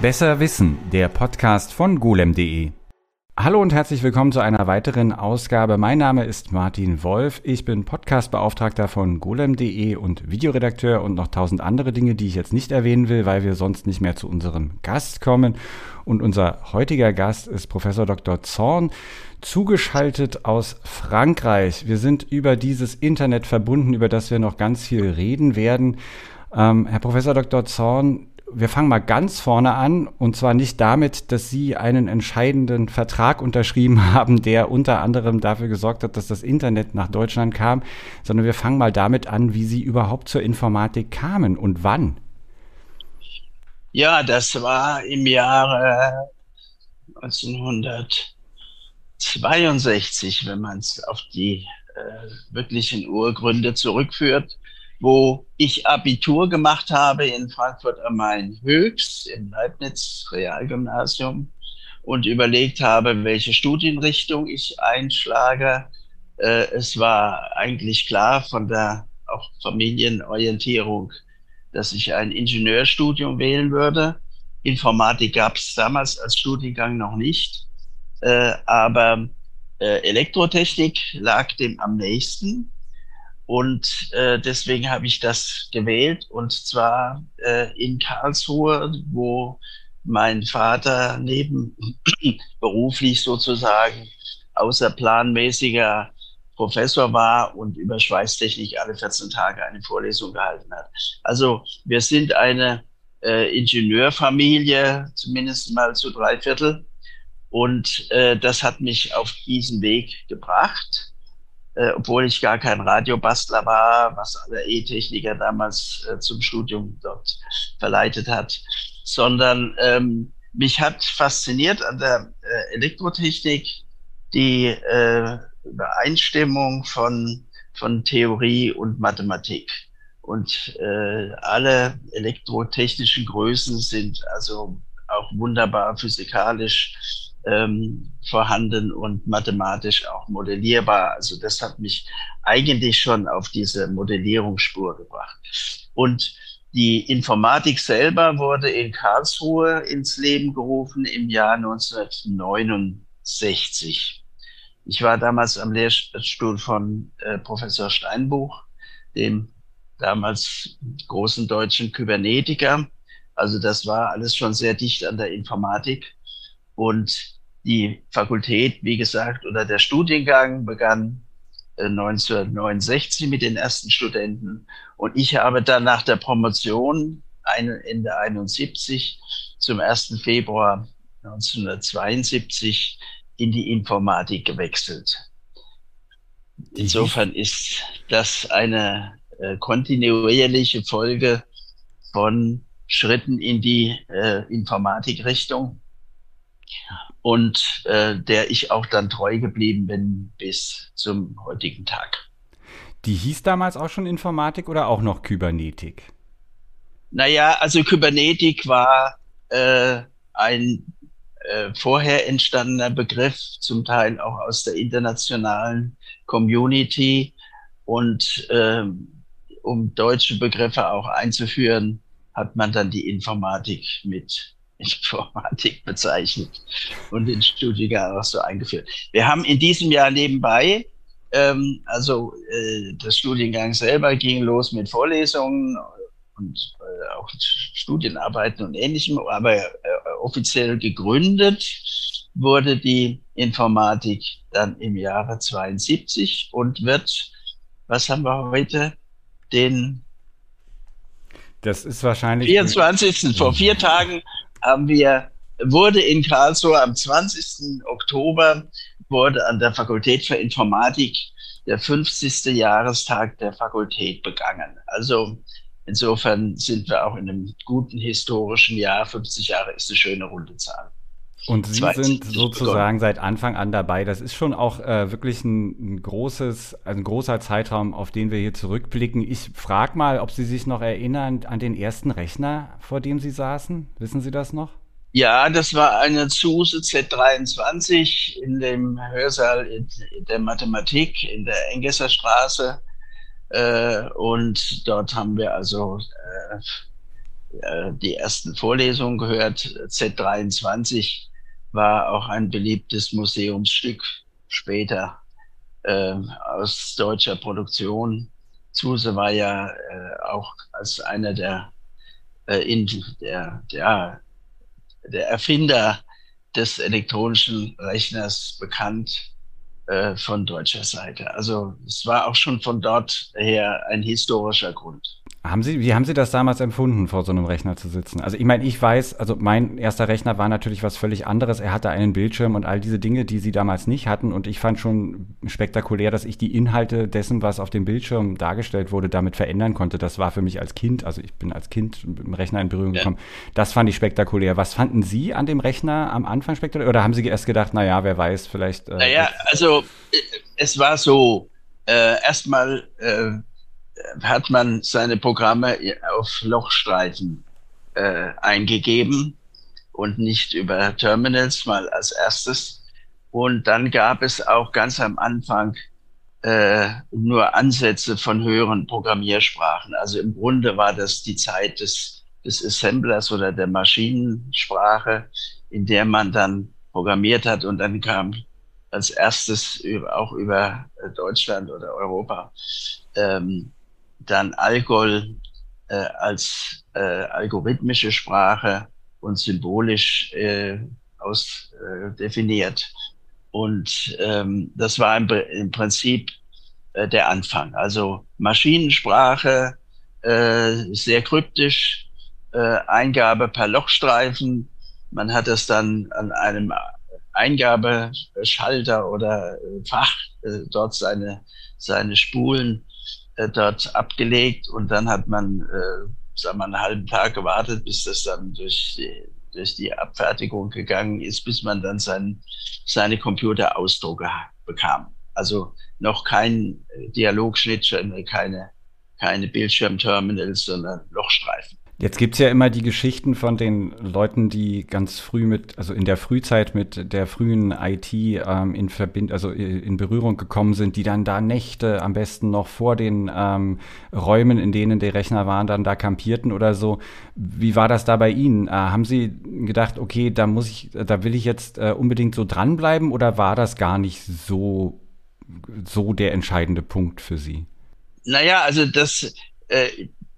Besser Wissen, der Podcast von golem.de. Hallo und herzlich willkommen zu einer weiteren Ausgabe. Mein Name ist Martin Wolf. Ich bin Podcastbeauftragter von golem.de und Videoredakteur und noch tausend andere Dinge, die ich jetzt nicht erwähnen will, weil wir sonst nicht mehr zu unserem Gast kommen. Und unser heutiger Gast ist Professor Dr. Zorn, zugeschaltet aus Frankreich. Wir sind über dieses Internet verbunden, über das wir noch ganz viel reden werden. Ähm, Herr Professor Dr. Zorn, wir fangen mal ganz vorne an und zwar nicht damit, dass Sie einen entscheidenden Vertrag unterschrieben haben, der unter anderem dafür gesorgt hat, dass das Internet nach Deutschland kam, sondern wir fangen mal damit an, wie Sie überhaupt zur Informatik kamen und wann. Ja, das war im Jahre 1962, wenn man es auf die äh, wirklichen Urgründe zurückführt wo ich Abitur gemacht habe in Frankfurt am Main Höchst im Leibniz Realgymnasium und überlegt habe, welche Studienrichtung ich einschlage. Äh, es war eigentlich klar von der auch Familienorientierung, dass ich ein Ingenieurstudium wählen würde. Informatik gab es damals als Studiengang noch nicht, äh, aber äh, Elektrotechnik lag dem am nächsten. Und äh, deswegen habe ich das gewählt und zwar äh, in Karlsruhe, wo mein Vater neben beruflich sozusagen außerplanmäßiger Professor war und über Schweißtechnik alle 14 Tage eine Vorlesung gehalten hat. Also wir sind eine äh, Ingenieurfamilie, zumindest mal zu drei Viertel. Und äh, das hat mich auf diesen Weg gebracht äh, obwohl ich gar kein Radiobastler war, was alle E-Techniker damals äh, zum Studium dort verleitet hat, sondern ähm, mich hat fasziniert an der äh, Elektrotechnik die äh, Übereinstimmung von, von Theorie und Mathematik. Und äh, alle elektrotechnischen Größen sind also auch wunderbar physikalisch ähm, vorhanden und mathematisch auch modellierbar. Also das hat mich eigentlich schon auf diese Modellierungsspur gebracht. Und die Informatik selber wurde in Karlsruhe ins Leben gerufen im Jahr 1969. Ich war damals am Lehrstuhl von äh, Professor Steinbuch, dem damals großen deutschen Kybernetiker. Also das war alles schon sehr dicht an der Informatik. Und die Fakultät, wie gesagt, oder der Studiengang begann 1969 äh, mit den ersten Studenten. Und ich habe dann nach der Promotion Ende 71 zum 1. Februar 1972 in die Informatik gewechselt. Insofern ist das eine äh, kontinuierliche Folge von Schritten in die äh, Informatikrichtung und äh, der ich auch dann treu geblieben bin bis zum heutigen Tag. Die hieß damals auch schon Informatik oder auch noch Kybernetik? Naja, also Kybernetik war äh, ein äh, vorher entstandener Begriff, zum Teil auch aus der internationalen Community. Und äh, um deutsche Begriffe auch einzuführen, hat man dann die Informatik mit Informatik bezeichnet und den Studiengang auch so eingeführt. Wir haben in diesem Jahr nebenbei, ähm, also äh, das Studiengang selber ging los mit Vorlesungen und äh, auch Studienarbeiten und ähnlichem, aber äh, offiziell gegründet wurde die Informatik dann im Jahre 72 und wird, was haben wir heute, den das ist wahrscheinlich 24. vor vier Tagen haben wir, wurde in Karlsruhe am 20. Oktober wurde an der Fakultät für Informatik der 50. Jahrestag der Fakultät begangen. Also insofern sind wir auch in einem guten historischen Jahr. 50 Jahre ist eine schöne runde Zahl. Und Sie sind sozusagen begonnen. seit Anfang an dabei. Das ist schon auch äh, wirklich ein, ein, großes, ein großer Zeitraum, auf den wir hier zurückblicken. Ich frage mal, ob Sie sich noch erinnern an den ersten Rechner, vor dem Sie saßen. Wissen Sie das noch? Ja, das war eine Zuse Z23 in dem Hörsaal der Mathematik in der Engesser Straße. Äh, und dort haben wir also äh, äh, die ersten Vorlesungen gehört. Z23 war auch ein beliebtes Museumsstück später äh, aus deutscher Produktion. Zuse war ja äh, auch als einer der, äh, in, der, der, der Erfinder des elektronischen Rechners bekannt äh, von deutscher Seite. Also es war auch schon von dort her ein historischer Grund. Haben Sie, wie haben Sie das damals empfunden, vor so einem Rechner zu sitzen? Also ich meine, ich weiß, also mein erster Rechner war natürlich was völlig anderes. Er hatte einen Bildschirm und all diese Dinge, die Sie damals nicht hatten. Und ich fand schon spektakulär, dass ich die Inhalte dessen, was auf dem Bildschirm dargestellt wurde, damit verändern konnte. Das war für mich als Kind, also ich bin als Kind mit dem Rechner in Berührung ja. gekommen. Das fand ich spektakulär. Was fanden Sie an dem Rechner am Anfang spektakulär? Oder haben Sie erst gedacht, naja, wer weiß, vielleicht. Äh, naja, also äh, es war so, äh, erstmal äh, hat man seine Programme auf Lochstreifen äh, eingegeben und nicht über Terminals mal als erstes. Und dann gab es auch ganz am Anfang äh, nur Ansätze von höheren Programmiersprachen. Also im Grunde war das die Zeit des, des Assemblers oder der Maschinensprache, in der man dann programmiert hat und dann kam als erstes über, auch über Deutschland oder Europa ähm, dann Algol äh, als äh, algorithmische Sprache und symbolisch äh, aus äh, definiert. Und ähm, das war im, im Prinzip äh, der Anfang. Also Maschinensprache, äh, sehr kryptisch, äh, Eingabe per Lochstreifen. Man hat es dann an einem Eingabeschalter oder äh, Fach äh, dort seine, seine Spulen äh, dort abgelegt und dann hat man, äh, sagen wir, einen halben Tag gewartet, bis das dann durch die, durch die Abfertigung gegangen ist, bis man dann sein, seine Computerausdrucke bekam. Also noch kein Dialogschnittstelle, keine, keine Bildschirmterminals, sondern Lochstreifen. Jetzt gibt's ja immer die Geschichten von den Leuten, die ganz früh mit, also in der Frühzeit mit der frühen IT ähm, in Verbind also in Berührung gekommen sind, die dann da Nächte am besten noch vor den ähm, Räumen, in denen die Rechner waren, dann da kampierten oder so. Wie war das da bei Ihnen? Äh, haben Sie gedacht, okay, da muss ich, da will ich jetzt äh, unbedingt so dranbleiben oder war das gar nicht so, so der entscheidende Punkt für Sie? Naja, also das, äh,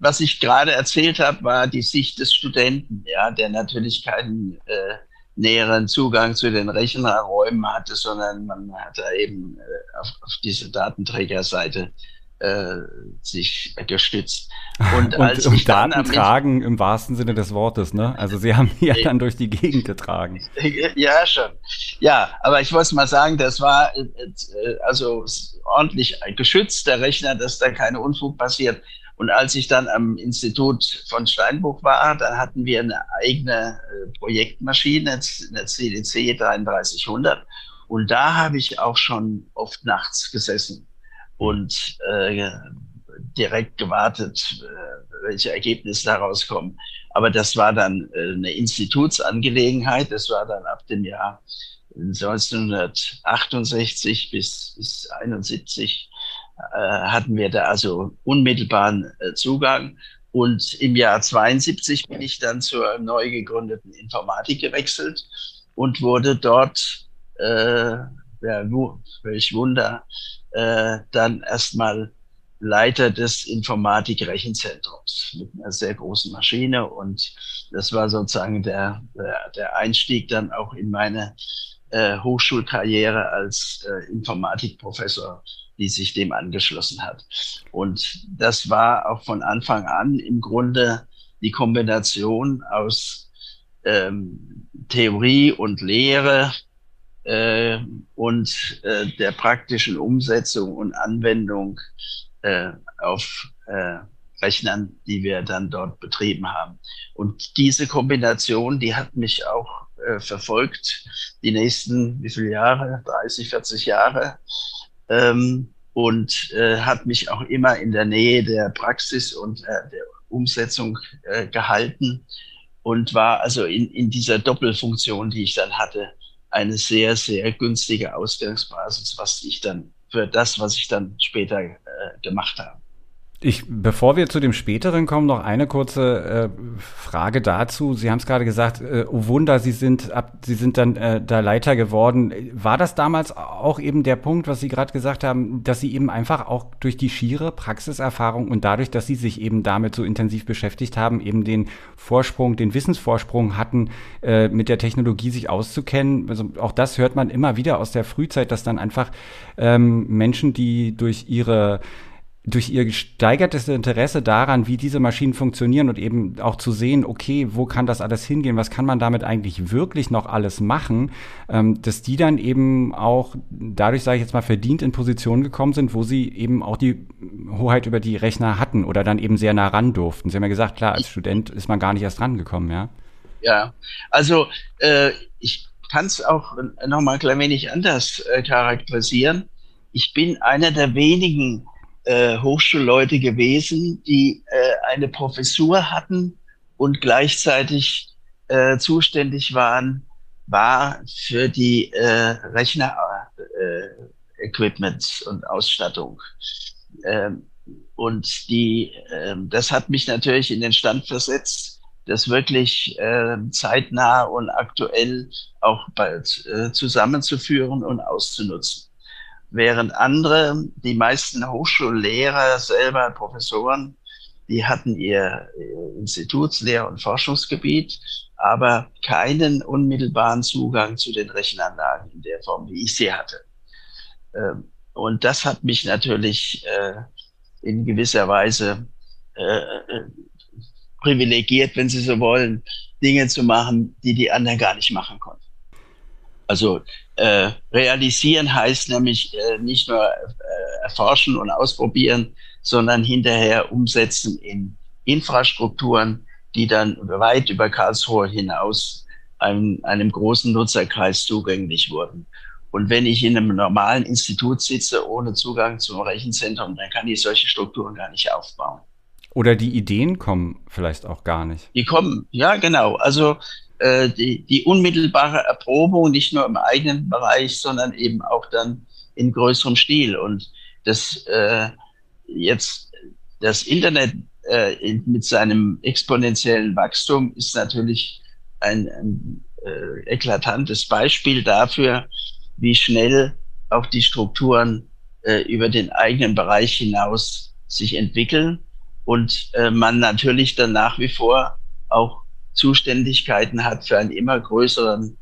was ich gerade erzählt habe, war die Sicht des Studenten, ja, der natürlich keinen äh, näheren Zugang zu den Rechnerräumen hatte, sondern man hat da eben äh, auf, auf diese Datenträgerseite äh, sich gestützt. Und, und als und Daten tragen im wahrsten Sinne des Wortes, ne? Also sie haben ja dann durch die Gegend getragen. Ja, schon. Ja, aber ich muss mal sagen, das war äh, äh, also ordentlich geschützt, der Rechner, dass da keine Unfug passiert. Und als ich dann am Institut von Steinbruch war, dann hatten wir eine eigene äh, Projektmaschine, eine CDC 3300. Und da habe ich auch schon oft nachts gesessen und äh, direkt gewartet, äh, welche Ergebnisse daraus kommen. Aber das war dann äh, eine Institutsangelegenheit. Das war dann ab dem Jahr 1968 bis, bis 71 hatten wir da also unmittelbaren äh, Zugang. Und im Jahr 72 bin ich dann zur neu gegründeten Informatik gewechselt und wurde dort, äh, ja, welch Wunder, äh, dann erstmal Leiter des Informatik-Rechenzentrums mit einer sehr großen Maschine. Und das war sozusagen der, der, der Einstieg dann auch in meine äh, Hochschulkarriere als äh, Informatikprofessor die sich dem angeschlossen hat. Und das war auch von Anfang an im Grunde die Kombination aus ähm, Theorie und Lehre äh, und äh, der praktischen Umsetzung und Anwendung äh, auf äh, Rechnern, die wir dann dort betrieben haben. Und diese Kombination, die hat mich auch äh, verfolgt die nächsten, wie viele Jahre? 30, 40 Jahre ähm, und äh, hat mich auch immer in der Nähe der Praxis und äh, der Umsetzung äh, gehalten und war also in, in dieser Doppelfunktion, die ich dann hatte, eine sehr, sehr günstige Ausgangsbasis, was ich dann für das, was ich dann später äh, gemacht habe. Ich, bevor wir zu dem späteren kommen, noch eine kurze äh, Frage dazu. Sie haben es gerade gesagt, äh, oh Wunder, Sie sind ab, Sie sind dann äh, da Leiter geworden. War das damals auch eben der Punkt, was Sie gerade gesagt haben, dass Sie eben einfach auch durch die schiere Praxiserfahrung und dadurch, dass Sie sich eben damit so intensiv beschäftigt haben, eben den Vorsprung, den Wissensvorsprung hatten, äh, mit der Technologie sich auszukennen? Also auch das hört man immer wieder aus der Frühzeit, dass dann einfach ähm, Menschen, die durch ihre durch ihr gesteigertes Interesse daran, wie diese Maschinen funktionieren und eben auch zu sehen, okay, wo kann das alles hingehen, was kann man damit eigentlich wirklich noch alles machen, ähm, dass die dann eben auch dadurch, sage ich jetzt mal, verdient in Positionen gekommen sind, wo sie eben auch die Hoheit über die Rechner hatten oder dann eben sehr nah ran durften. Sie haben ja gesagt, klar, als Student ist man gar nicht erst rangekommen, ja? Ja, also äh, ich kann es auch noch mal ein klein wenig anders äh, charakterisieren. Ich bin einer der wenigen äh, Hochschulleute gewesen, die äh, eine Professur hatten und gleichzeitig äh, zuständig waren, war für die äh, Rechner äh, und Ausstattung. Ähm, und die, äh, das hat mich natürlich in den Stand versetzt, das wirklich äh, zeitnah und aktuell auch bald äh, zusammenzuführen und auszunutzen während andere, die meisten Hochschullehrer selber, Professoren, die hatten ihr Institutslehr- und Forschungsgebiet, aber keinen unmittelbaren Zugang zu den Rechenanlagen in der Form, wie ich sie hatte. Ähm, und das hat mich natürlich äh, in gewisser Weise äh, äh, privilegiert, wenn Sie so wollen, Dinge zu machen, die die anderen gar nicht machen konnten. Also äh, realisieren heißt nämlich äh, nicht nur äh, erforschen und ausprobieren, sondern hinterher umsetzen in Infrastrukturen, die dann weit über Karlsruhe hinaus einem, einem großen Nutzerkreis zugänglich wurden. Und wenn ich in einem normalen Institut sitze, ohne Zugang zum Rechenzentrum, dann kann ich solche Strukturen gar nicht aufbauen. Oder die Ideen kommen vielleicht auch gar nicht. Die kommen, ja, genau. Also äh, die, die unmittelbare Erprobung, nicht nur im eigenen Bereich, sondern eben auch dann in größerem Stil. Und das äh, jetzt das Internet äh, mit seinem exponentiellen Wachstum ist natürlich ein, ein äh, eklatantes Beispiel dafür, wie schnell auch die Strukturen äh, über den eigenen Bereich hinaus sich entwickeln und äh, man natürlich dann nach wie vor auch Zuständigkeiten hat für einen immer größeren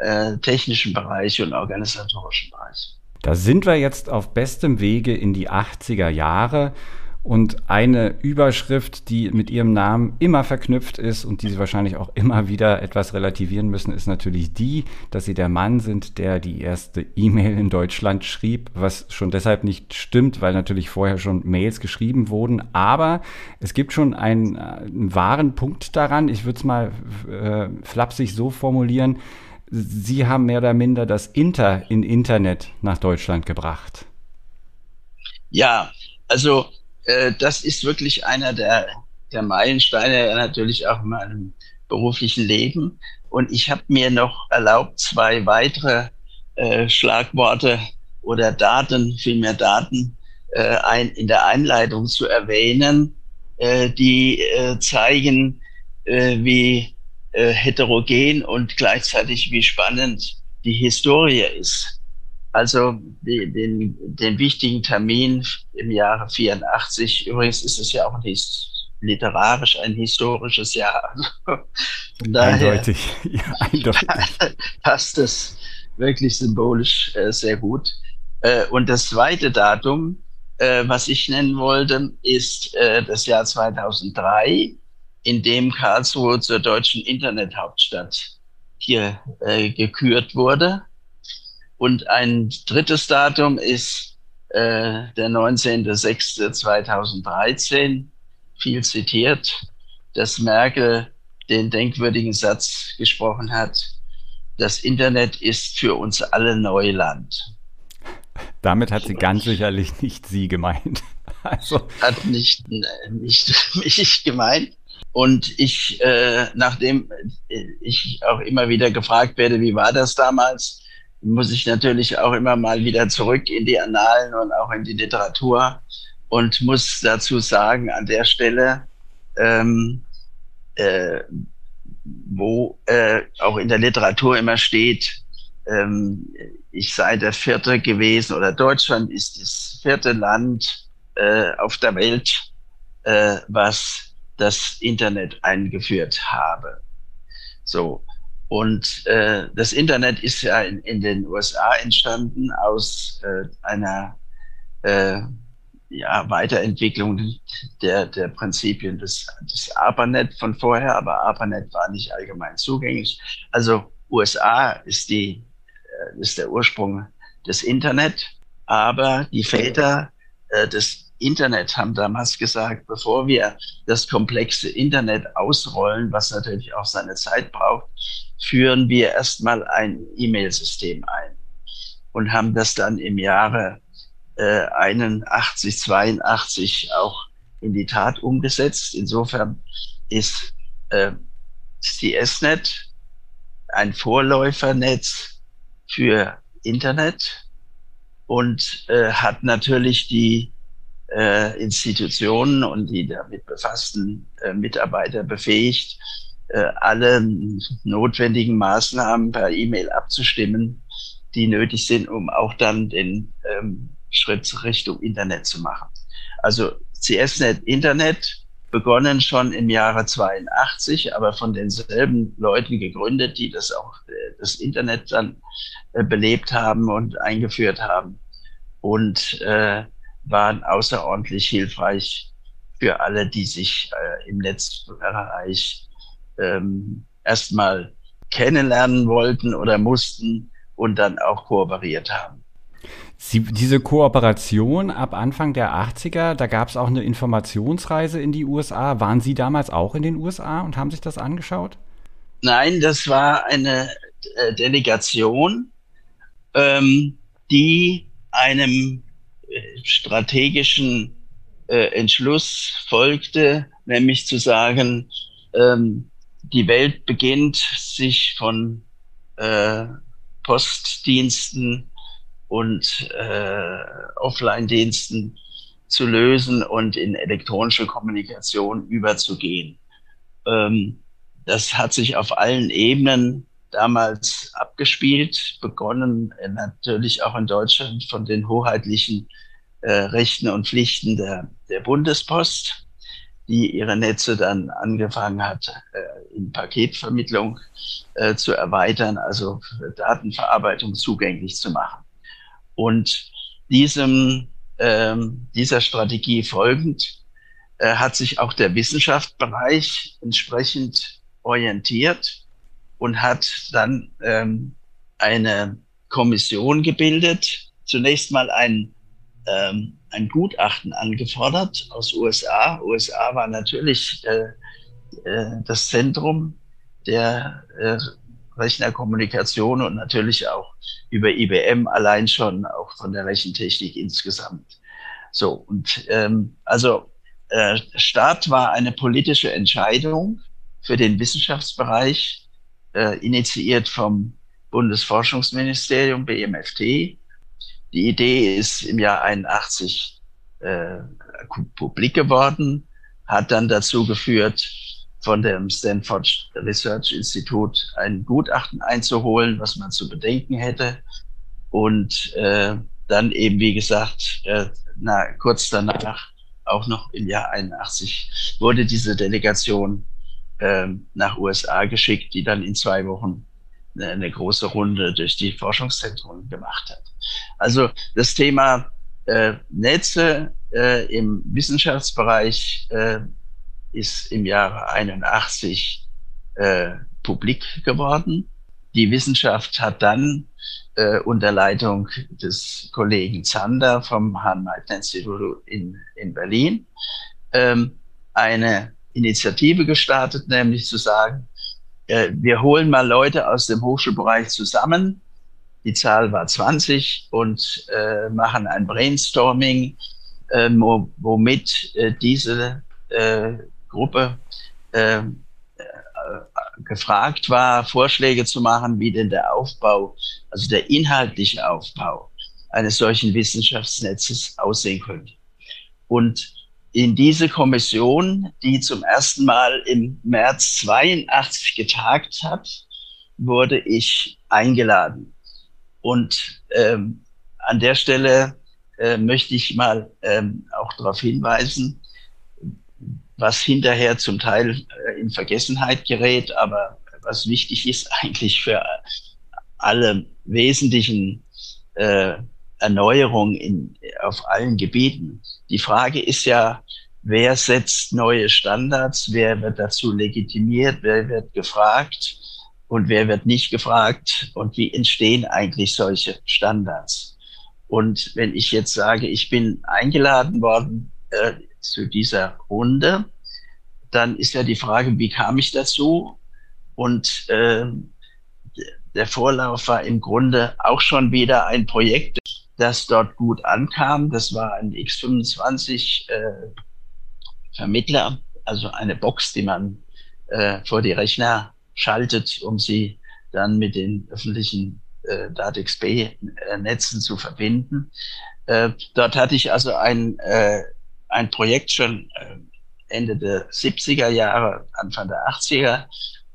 äh, technischen Bereich und organisatorischen Bereich. Da sind wir jetzt auf bestem Wege in die 80er Jahre. Und eine Überschrift, die mit ihrem Namen immer verknüpft ist und die sie wahrscheinlich auch immer wieder etwas relativieren müssen, ist natürlich die, dass sie der Mann sind, der die erste E-Mail in Deutschland schrieb, was schon deshalb nicht stimmt, weil natürlich vorher schon Mails geschrieben wurden. Aber es gibt schon einen, einen wahren Punkt daran. Ich würde es mal äh, flapsig so formulieren. Sie haben mehr oder minder das Inter in Internet nach Deutschland gebracht. Ja, also äh, das ist wirklich einer der, der Meilensteine natürlich auch in meinem beruflichen Leben. Und ich habe mir noch erlaubt, zwei weitere äh, Schlagworte oder Daten, vielmehr Daten, äh, ein, in der Einleitung zu erwähnen, äh, die äh, zeigen, äh, wie äh, heterogen und gleichzeitig wie spannend die Historie ist. Also den, den wichtigen Termin im Jahre 84, übrigens ist es ja auch ein literarisch ein historisches Jahr. Von daher eindeutig. Ja, eindeutig. passt es wirklich symbolisch äh, sehr gut. Äh, und das zweite Datum, äh, was ich nennen wollte, ist äh, das Jahr 2003, in dem Karlsruhe zur deutschen Internethauptstadt hier äh, gekürt wurde. Und ein drittes Datum ist äh, der 19.06.2013, viel zitiert, dass Merkel den denkwürdigen Satz gesprochen hat, das Internet ist für uns alle Neuland. Damit hat sie ganz sicherlich nicht Sie gemeint. Also. Hat nicht, nicht mich gemeint. Und ich, äh, nachdem ich auch immer wieder gefragt werde, wie war das damals, muss ich natürlich auch immer mal wieder zurück in die Annalen und auch in die Literatur. und muss dazu sagen, an der Stelle, ähm, äh, wo äh, auch in der Literatur immer steht, ähm, ich sei der vierte gewesen oder Deutschland ist das vierte Land äh, auf der Welt, äh, was das Internet eingeführt habe. So. Und äh, das Internet ist ja in, in den USA entstanden aus äh, einer äh, ja, Weiterentwicklung der, der Prinzipien des, des ARPANET von vorher, aber ARPANET war nicht allgemein zugänglich. Also USA ist, die, äh, ist der Ursprung des Internet, aber die Väter äh, des Internet haben damals gesagt, bevor wir das komplexe Internet ausrollen, was natürlich auch seine Zeit braucht, führen wir erstmal ein E-Mail-System ein und haben das dann im Jahre äh, 81, 82 auch in die Tat umgesetzt. Insofern ist äh, CSNet ein Vorläufernetz für Internet und äh, hat natürlich die äh, Institutionen und die damit befassten äh, Mitarbeiter befähigt, äh, alle notwendigen Maßnahmen per E-Mail abzustimmen, die nötig sind, um auch dann den ähm, Schritt Richtung Internet zu machen. Also CSNet Internet begonnen schon im Jahre 82, aber von denselben Leuten gegründet, die das auch äh, das Internet dann äh, belebt haben und eingeführt haben und äh, waren außerordentlich hilfreich für alle, die sich äh, im Netzbereich ähm, erstmal kennenlernen wollten oder mussten und dann auch kooperiert haben. Sie, diese Kooperation ab Anfang der 80er, da gab es auch eine Informationsreise in die USA. Waren Sie damals auch in den USA und haben sich das angeschaut? Nein, das war eine äh, Delegation, ähm, die einem äh, strategischen äh, Entschluss folgte, nämlich zu sagen, ähm, die Welt beginnt sich von äh, Postdiensten und äh, Offline-Diensten zu lösen und in elektronische Kommunikation überzugehen. Ähm, das hat sich auf allen Ebenen damals abgespielt, begonnen äh, natürlich auch in Deutschland von den hoheitlichen äh, Rechten und Pflichten der, der Bundespost, die ihre Netze dann angefangen hat, äh, in Paketvermittlung äh, zu erweitern, also Datenverarbeitung zugänglich zu machen. Und diesem, ähm, dieser Strategie folgend äh, hat sich auch der Wissenschaftsbereich entsprechend orientiert und hat dann ähm, eine Kommission gebildet, zunächst mal ein, ähm, ein Gutachten angefordert aus USA. USA war natürlich äh, äh, das Zentrum der äh, Rechnerkommunikation und natürlich auch über IBM allein schon, auch von der Rechentechnik insgesamt. So, und ähm, also äh, Start war eine politische Entscheidung für den Wissenschaftsbereich, äh, initiiert vom Bundesforschungsministerium, BMFT. Die Idee ist im Jahr 81 äh, publik geworden, hat dann dazu geführt, von dem Stanford Research Institute ein Gutachten einzuholen, was man zu bedenken hätte. Und äh, dann eben, wie gesagt, äh, na, kurz danach, auch noch im Jahr 81, wurde diese Delegation äh, nach USA geschickt, die dann in zwei Wochen eine, eine große Runde durch die Forschungszentren gemacht hat. Also das Thema äh, Netze äh, im Wissenschaftsbereich äh, ist im Jahre 81 äh, publik geworden. Die Wissenschaft hat dann äh, unter Leitung des Kollegen Zander vom Hahn-Meitner-Institut in, in Berlin ähm, eine Initiative gestartet, nämlich zu sagen, äh, wir holen mal Leute aus dem Hochschulbereich zusammen. Die Zahl war 20 und äh, machen ein Brainstorming, äh, womit äh, diese äh, Gruppe ähm, äh, gefragt war, Vorschläge zu machen, wie denn der Aufbau, also der inhaltliche Aufbau eines solchen Wissenschaftsnetzes aussehen könnte. Und in diese Kommission, die zum ersten Mal im März 82 getagt hat, wurde ich eingeladen. Und ähm, an der Stelle äh, möchte ich mal ähm, auch darauf hinweisen, was hinterher zum Teil äh, in Vergessenheit gerät, aber was wichtig ist eigentlich für alle wesentlichen äh, Erneuerungen in, auf allen Gebieten. Die Frage ist ja, wer setzt neue Standards, wer wird dazu legitimiert, wer wird gefragt und wer wird nicht gefragt und wie entstehen eigentlich solche Standards. Und wenn ich jetzt sage, ich bin eingeladen worden äh, zu dieser Runde, dann ist ja die Frage, wie kam ich dazu? Und äh, der Vorlauf war im Grunde auch schon wieder ein Projekt, das dort gut ankam. Das war ein X25 äh, Vermittler, also eine Box, die man äh, vor die Rechner schaltet, um sie dann mit den öffentlichen äh, DATXB-Netzen zu verbinden. Äh, dort hatte ich also ein, äh, ein Projekt schon äh, Ende der 70er Jahre, Anfang der 80er,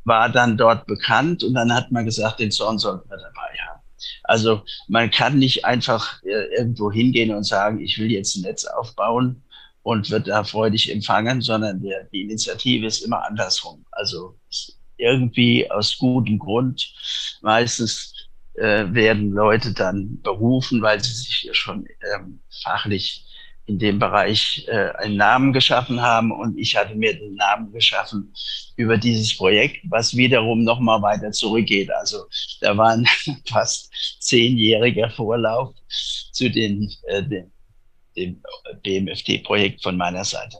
war dann dort bekannt und dann hat man gesagt, den Zorn sollten wir dabei haben. Also man kann nicht einfach äh, irgendwo hingehen und sagen, ich will jetzt ein Netz aufbauen und wird da freudig empfangen, sondern der, die Initiative ist immer andersrum. Also irgendwie aus gutem Grund. Meistens äh, werden Leute dann berufen, weil sie sich ja schon ähm, fachlich in dem Bereich äh, einen Namen geschaffen haben und ich hatte mir den Namen geschaffen über dieses Projekt, was wiederum noch mal weiter zurückgeht. Also da war ein fast zehnjähriger Vorlauf zu den, äh, dem, dem BMFT-Projekt von meiner Seite.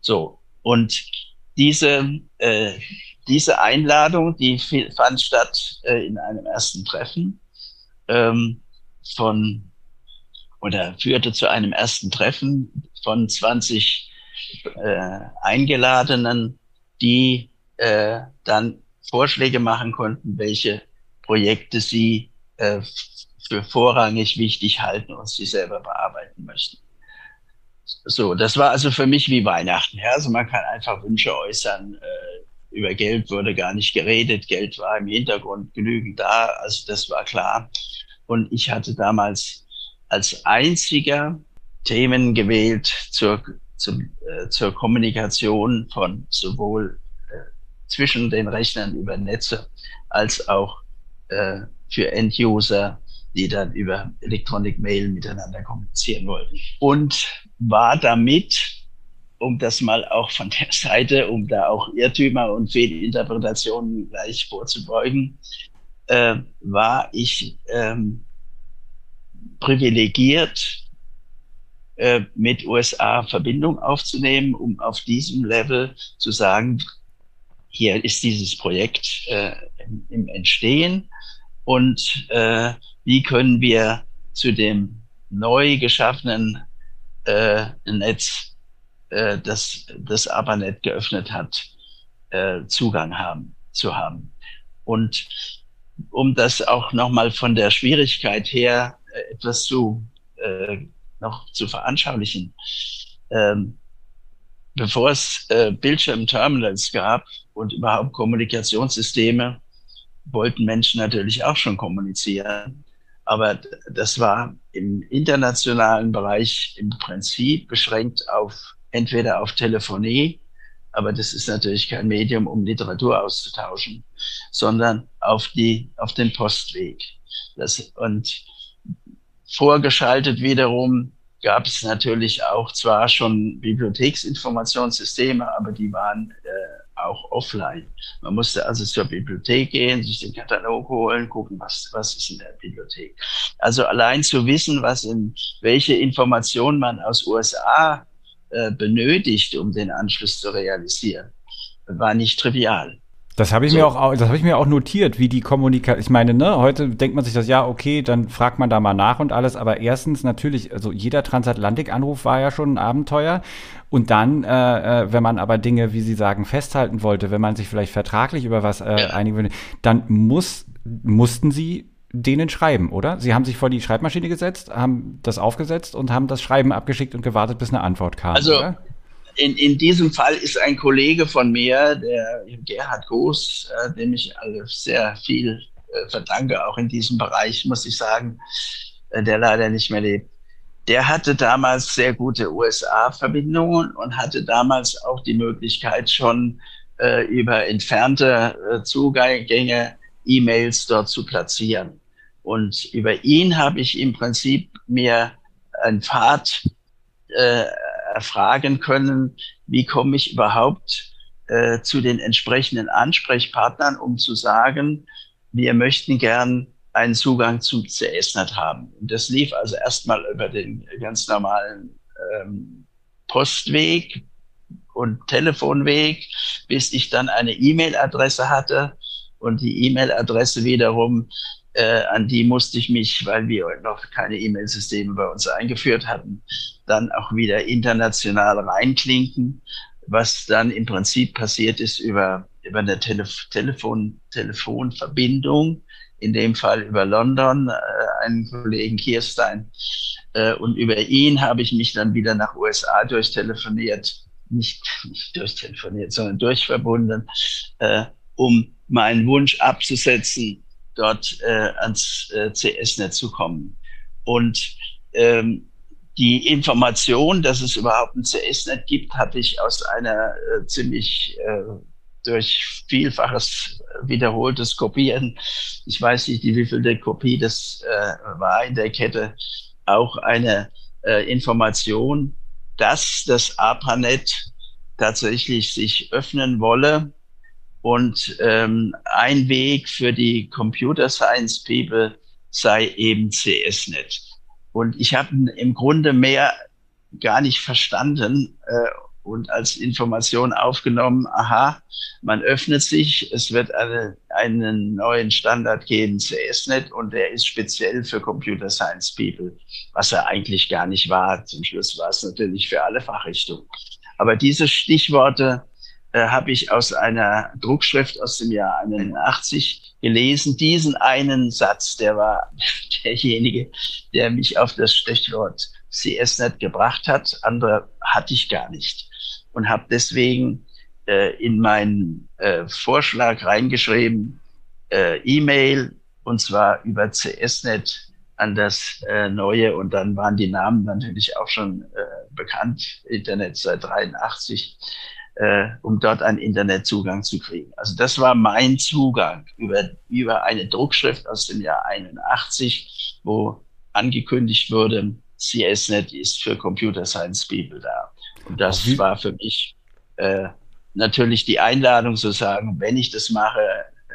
So und diese äh, diese Einladung, die fand statt äh, in einem ersten Treffen ähm, von oder führte zu einem ersten Treffen von 20 äh, Eingeladenen, die äh, dann Vorschläge machen konnten, welche Projekte sie äh, für vorrangig wichtig halten und sie selber bearbeiten möchten. So, das war also für mich wie Weihnachten. Ja? Also man kann einfach Wünsche äußern. Äh, über Geld wurde gar nicht geredet. Geld war im Hintergrund genügend da. Also das war klar. Und ich hatte damals als einziger Themen gewählt zur, zum, äh, zur Kommunikation von sowohl äh, zwischen den Rechnern über Netze als auch äh, für End-User, die dann über Electronic Mail miteinander kommunizieren wollten. Und war damit, um das mal auch von der Seite, um da auch Irrtümer und Fehlinterpretationen gleich vorzubeugen, äh, war ich ähm, privilegiert, äh, mit USA Verbindung aufzunehmen, um auf diesem Level zu sagen, hier ist dieses Projekt äh, im, Entstehen. Und äh, wie können wir zu dem neu geschaffenen äh, Netz, äh, das das ARPANET geöffnet hat, äh, Zugang haben, zu haben. Und um das auch nochmal von der Schwierigkeit her äh, etwas zu äh, noch zu veranschaulichen. Ähm, bevor es äh, Bildschirmterminals gab und überhaupt Kommunikationssysteme, wollten Menschen natürlich auch schon kommunizieren. Aber das war im internationalen Bereich im Prinzip beschränkt auf entweder auf Telefonie, aber das ist natürlich kein Medium, um Literatur auszutauschen, sondern auf die, auf den Postweg. Das, und Vorgeschaltet wiederum gab es natürlich auch zwar schon Bibliotheksinformationssysteme, aber die waren äh, auch offline. Man musste also zur Bibliothek gehen, sich den Katalog holen, gucken, was, was ist in der Bibliothek. Also allein zu wissen, was in, welche Informationen man aus USA äh, benötigt, um den Anschluss zu realisieren, war nicht trivial. Das habe ich so. mir auch, das habe ich mir auch notiert, wie die Kommunikation. Ich meine, ne, heute denkt man sich das ja, okay, dann fragt man da mal nach und alles. Aber erstens natürlich, also jeder Transatlantik-Anruf war ja schon ein Abenteuer. Und dann, äh, äh, wenn man aber Dinge, wie Sie sagen, festhalten wollte, wenn man sich vielleicht vertraglich über was äh, ja. einigen würde, dann muss, mussten Sie denen schreiben, oder? Sie haben sich vor die Schreibmaschine gesetzt, haben das aufgesetzt und haben das Schreiben abgeschickt und gewartet, bis eine Antwort kam. Also oder? In, in diesem Fall ist ein Kollege von mir, der Gerhard Goos, äh, dem ich sehr viel äh, verdanke, auch in diesem Bereich, muss ich sagen, äh, der leider nicht mehr lebt. Der hatte damals sehr gute USA-Verbindungen und hatte damals auch die Möglichkeit schon äh, über entfernte äh, Zugänge E-Mails dort zu platzieren. Und über ihn habe ich im Prinzip mir einen Pfad äh, erfragen können, wie komme ich überhaupt äh, zu den entsprechenden Ansprechpartnern, um zu sagen, wir möchten gern einen Zugang zum CSNet haben. Und das lief also erstmal über den ganz normalen ähm, Postweg und Telefonweg, bis ich dann eine E-Mail-Adresse hatte und die E-Mail-Adresse wiederum äh, an die musste ich mich, weil wir noch keine E-Mail-Systeme bei uns eingeführt hatten, dann auch wieder international reinklinken, was dann im Prinzip passiert ist über, über eine Telef Telefon, Telefonverbindung, in dem Fall über London, äh, einen Kollegen Kirstein. Äh, und über ihn habe ich mich dann wieder nach USA durchtelefoniert, nicht, nicht durchtelefoniert, sondern durchverbunden, äh, um meinen Wunsch abzusetzen, dort äh, ans äh, CS-Netz zu kommen. Und ähm, die Information, dass es überhaupt ein CS-Net gibt, hatte ich aus einer äh, ziemlich äh, durch vielfaches wiederholtes Kopieren, ich weiß nicht, wie viel der Kopie das äh, war in der Kette, auch eine äh, Information, dass das ARPANET tatsächlich sich öffnen wolle und ähm, ein Weg für die Computer Science People sei eben CSNet. Und ich habe im Grunde mehr gar nicht verstanden äh, und als Information aufgenommen, aha, man öffnet sich, es wird eine, einen neuen Standard geben, CSNet, und der ist speziell für Computer Science People, was er eigentlich gar nicht war. Zum Schluss war es natürlich für alle Fachrichtungen. Aber diese Stichworte äh, habe ich aus einer Druckschrift aus dem Jahr 81 gelesen. Diesen einen Satz, der war derjenige, der mich auf das Stichwort CSNet gebracht hat. Andere hatte ich gar nicht und habe deswegen äh, in meinen äh, Vorschlag reingeschrieben, äh, E-Mail und zwar über CSNet an das äh, neue und dann waren die Namen natürlich auch schon äh, bekannt, Internet seit 83 äh, um dort einen Internetzugang zu kriegen. Also das war mein Zugang über, über eine Druckschrift aus dem Jahr 81, wo angekündigt wurde, CSNet ist für Computer Science People da. Und das Wie? war für mich äh, natürlich die Einladung zu sagen, wenn ich das mache,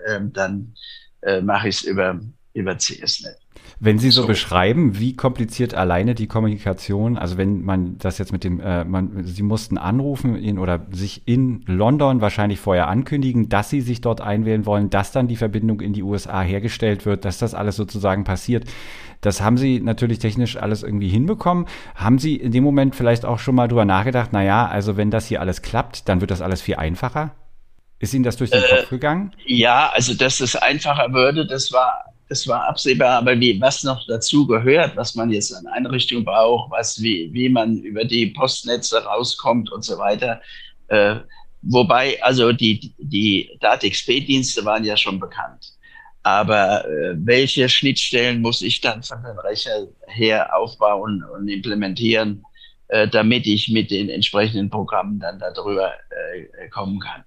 äh, dann äh, mache ich es über, über CSNet. Wenn Sie so, so, beschreiben, wie kompliziert alleine die Kommunikation, also wenn man das jetzt mit dem, äh, man, Sie mussten anrufen in, oder sich in London wahrscheinlich vorher ankündigen, dass Sie sich dort einwählen wollen, dass dann die Verbindung in die USA hergestellt wird, dass das alles sozusagen passiert. Das haben Sie natürlich technisch alles irgendwie hinbekommen. Haben Sie in dem Moment vielleicht auch schon mal drüber nachgedacht, naja, also wenn das hier alles klappt, dann wird das alles viel einfacher? Ist Ihnen das durch den äh, Kopf gegangen? Ja, also dass es einfacher würde, das war das war absehbar, aber wie, was noch dazu gehört, was man jetzt an Einrichtungen braucht, was, wie, wie man über die Postnetze rauskommt und so weiter. Äh, wobei, also die, die DATXP-Dienste waren ja schon bekannt. Aber äh, welche Schnittstellen muss ich dann von den Rechner her aufbauen und implementieren, äh, damit ich mit den entsprechenden Programmen dann darüber äh, kommen kann?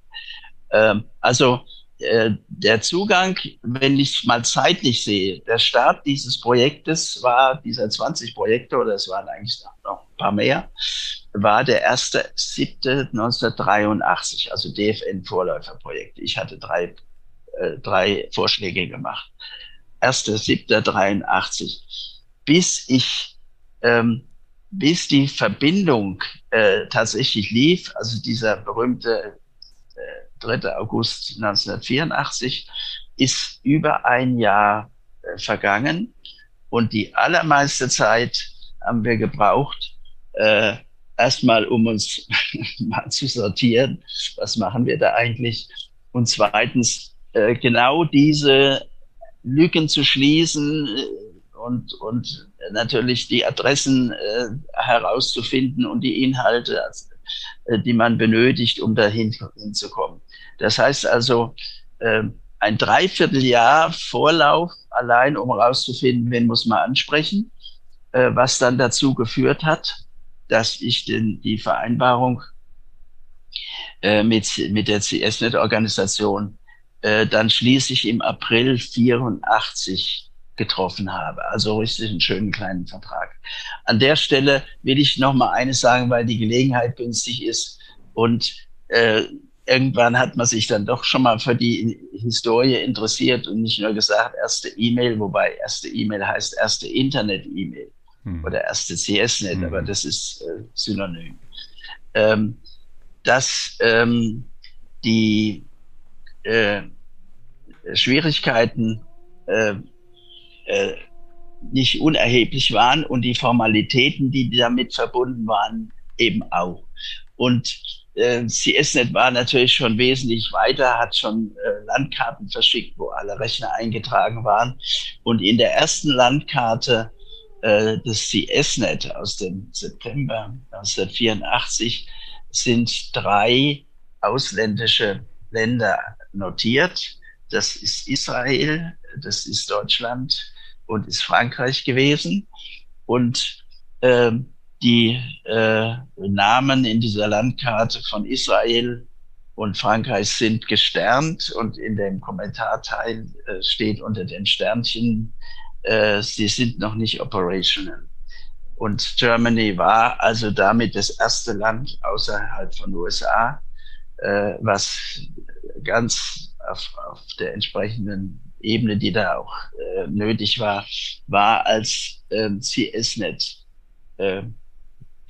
Ähm, also äh, der Zugang, wenn ich mal zeitlich sehe, der Start dieses Projektes war, dieser 20 Projekte, oder es waren eigentlich noch ein paar mehr, war der erste siebte 1983, also DFN-Vorläuferprojekt. Ich hatte drei, äh, drei Vorschläge gemacht. Erste siebte 83. Bis ich, ähm, bis die Verbindung äh, tatsächlich lief, also dieser berühmte 3. August 1984, ist über ein Jahr äh, vergangen und die allermeiste Zeit haben wir gebraucht, äh, erstmal um uns mal zu sortieren, was machen wir da eigentlich und zweitens äh, genau diese Lücken zu schließen äh, und, und natürlich die Adressen äh, herauszufinden und die Inhalte, äh, die man benötigt, um dahin hinzukommen. Das heißt also, äh, ein Dreivierteljahr Vorlauf allein, um herauszufinden, wen muss man ansprechen, äh, was dann dazu geführt hat, dass ich den, die Vereinbarung äh, mit, mit der CSNet-Organisation äh, dann schließlich im April 84 getroffen habe. Also richtig einen schönen kleinen Vertrag. An der Stelle will ich noch mal eines sagen, weil die Gelegenheit günstig ist und äh, irgendwann hat man sich dann doch schon mal für die Historie interessiert und nicht nur gesagt, erste E-Mail, wobei erste E-Mail heißt erste Internet-E-Mail hm. oder erste CS-Net, hm. aber das ist äh, synonym. Ähm, dass ähm, die äh, Schwierigkeiten äh, äh, nicht unerheblich waren und die Formalitäten, die damit verbunden waren, eben auch. Und äh, CSNet war natürlich schon wesentlich weiter, hat schon äh, Landkarten verschickt, wo alle Rechner eingetragen waren. Und in der ersten Landkarte äh, des CSNet aus dem September 1984 sind drei ausländische Länder notiert. Das ist Israel, das ist Deutschland und ist Frankreich gewesen. Und ähm, die äh, Namen in dieser Landkarte von Israel und Frankreich sind gesternt und in dem Kommentarteil äh, steht unter den Sternchen, äh, sie sind noch nicht operational. Und Germany war also damit das erste Land außerhalb von USA, äh, was ganz auf, auf der entsprechenden Ebene, die da auch äh, nötig war, war als ähm, CSNet äh,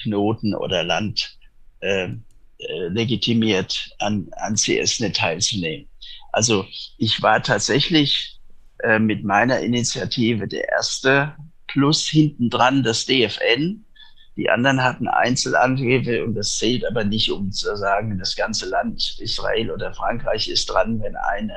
Knoten oder Land äh, äh, legitimiert an, an CSNet teilzunehmen. Also ich war tatsächlich äh, mit meiner Initiative der erste, plus hinten dran das DFN. Die anderen hatten Einzelanträge und das zählt aber nicht, um zu sagen, das ganze Land Israel oder Frankreich ist dran, wenn eine,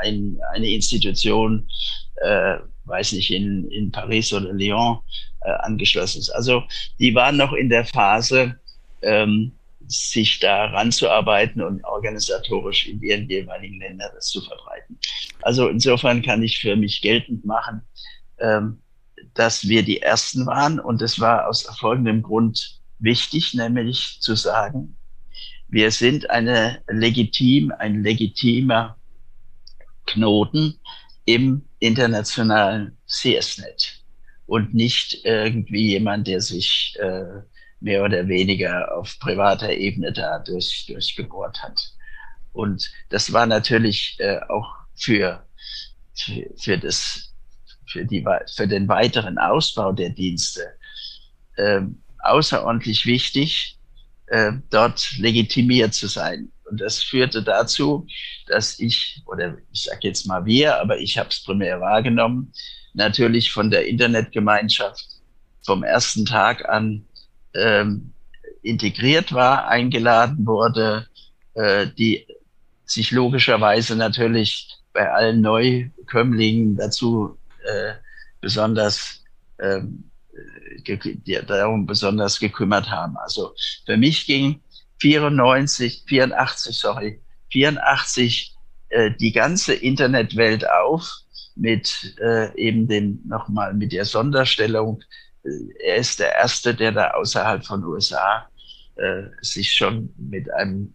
ein, eine Institution, äh, weiß nicht, in, in Paris oder Lyon äh, angeschlossen ist. Also die waren noch in der Phase, ähm, sich da ranzuarbeiten und organisatorisch in ihren jeweiligen Ländern das zu verbreiten. Also insofern kann ich für mich geltend machen, ähm, dass wir die Ersten waren und es war aus folgendem Grund wichtig, nämlich zu sagen, wir sind eine legitim, ein legitimer Knoten im internationalen CSNet und nicht irgendwie jemand, der sich äh, mehr oder weniger auf privater Ebene da durch, durchgebohrt hat. Und das war natürlich äh, auch für, für, für, das, für, die, für den weiteren Ausbau der Dienste äh, außerordentlich wichtig, äh, dort legitimiert zu sein. Und das führte dazu, dass ich, oder ich sage jetzt mal wir, aber ich habe es primär wahrgenommen, natürlich von der Internetgemeinschaft vom ersten Tag an ähm, integriert war, eingeladen wurde, äh, die sich logischerweise natürlich bei allen Neukömmlingen dazu äh, besonders ähm, die darum besonders gekümmert haben. Also für mich ging 94, 84, sorry, 84 äh, die ganze Internetwelt auf mit äh, eben dem nochmal mit der Sonderstellung er ist der Erste, der da außerhalb von USA äh, sich schon mit einem,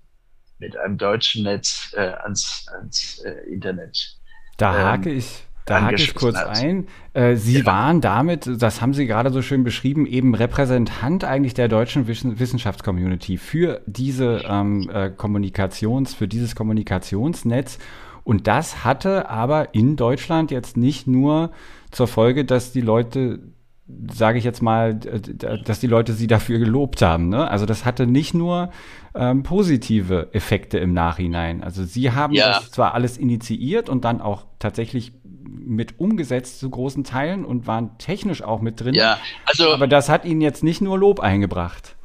mit einem deutschen Netz äh, ans, ans äh, Internet. Da ähm, hake ich. Da hake ich kurz hat. ein. Äh, Sie genau. waren damit, das haben Sie gerade so schön beschrieben, eben Repräsentant eigentlich der deutschen Wissenschaftscommunity für diese ähm, äh, Kommunikations, für dieses Kommunikationsnetz. Und das hatte aber in Deutschland jetzt nicht nur zur Folge, dass die Leute sage ich jetzt mal, dass die Leute sie dafür gelobt haben. Ne? Also das hatte nicht nur ähm, positive Effekte im Nachhinein. Also sie haben ja. das zwar alles initiiert und dann auch tatsächlich mit umgesetzt zu großen Teilen und waren technisch auch mit drin. Ja, also, aber das hat ihnen jetzt nicht nur Lob eingebracht.